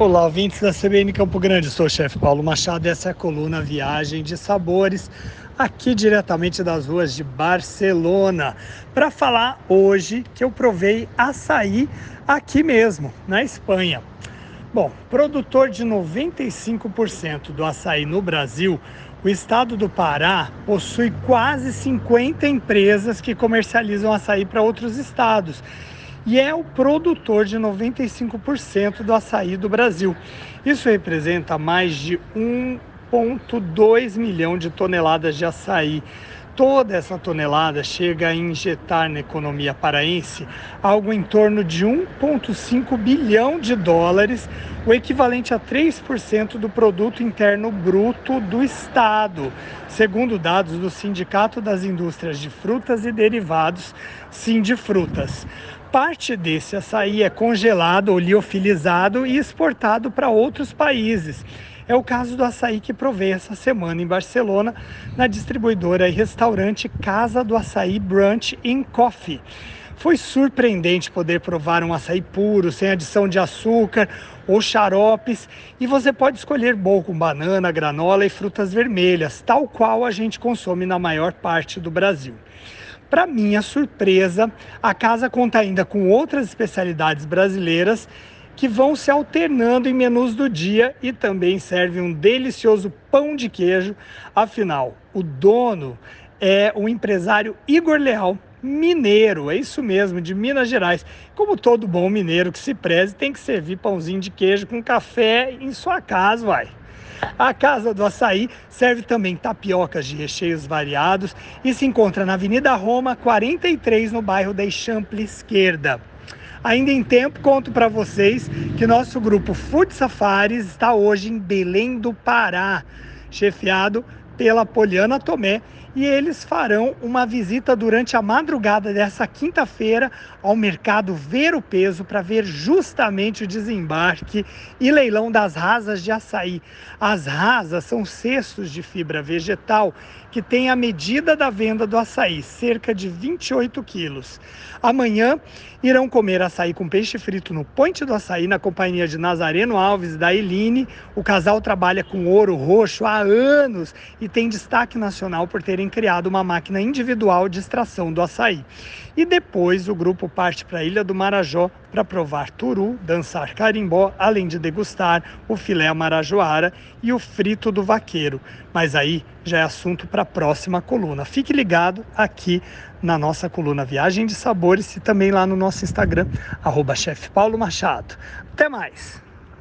Olá, ouvintes da CBN Campo Grande. Sou o chefe Paulo Machado e essa é a coluna Viagem de Sabores, aqui diretamente das ruas de Barcelona, para falar hoje que eu provei açaí aqui mesmo, na Espanha. Bom, produtor de 95% do açaí no Brasil, o estado do Pará possui quase 50 empresas que comercializam açaí para outros estados e é o produtor de 95% do açaí do Brasil. Isso representa mais de 1,2 milhão de toneladas de açaí. Toda essa tonelada chega a injetar na economia paraense algo em torno de 1,5 bilhão de dólares, o equivalente a 3% do produto interno bruto do estado, segundo dados do Sindicato das Indústrias de Frutas e Derivados, Sindifrutas. Parte desse açaí é congelado ou liofilizado e exportado para outros países. É o caso do açaí que provei essa semana em Barcelona, na distribuidora e restaurante Casa do Açaí Brunch in Coffee. Foi surpreendente poder provar um açaí puro, sem adição de açúcar ou xaropes, e você pode escolher bom com banana, granola e frutas vermelhas, tal qual a gente consome na maior parte do Brasil. Para minha surpresa, a casa conta ainda com outras especialidades brasileiras que vão se alternando em menus do dia e também serve um delicioso pão de queijo. Afinal, o dono é o empresário Igor Leal, mineiro, é isso mesmo, de Minas Gerais. Como todo bom mineiro que se preze, tem que servir pãozinho de queijo com café em sua casa, vai. A Casa do Açaí serve também tapiocas de recheios variados e se encontra na Avenida Roma, 43, no bairro da Eixample Esquerda. Ainda em tempo, conto para vocês que nosso grupo Food Safaris está hoje em Belém do Pará, chefiado pela Poliana Tomé e eles farão uma visita durante a madrugada dessa quinta-feira ao mercado Ver o Peso para ver justamente o desembarque e leilão das rasas de açaí. As rasas são cestos de fibra vegetal que têm a medida da venda do açaí, cerca de 28 quilos. Amanhã irão comer açaí com peixe frito no Ponte do Açaí na companhia de Nazareno Alves e da Eline. O casal trabalha com ouro roxo há anos e tem destaque nacional por terem criado uma máquina individual de extração do açaí. E depois o grupo parte para a Ilha do Marajó para provar turu, dançar carimbó, além de degustar o filé marajoara e o frito do vaqueiro. Mas aí já é assunto para a próxima coluna. Fique ligado aqui na nossa coluna Viagem de Sabores e também lá no nosso Instagram, arroba. Até mais!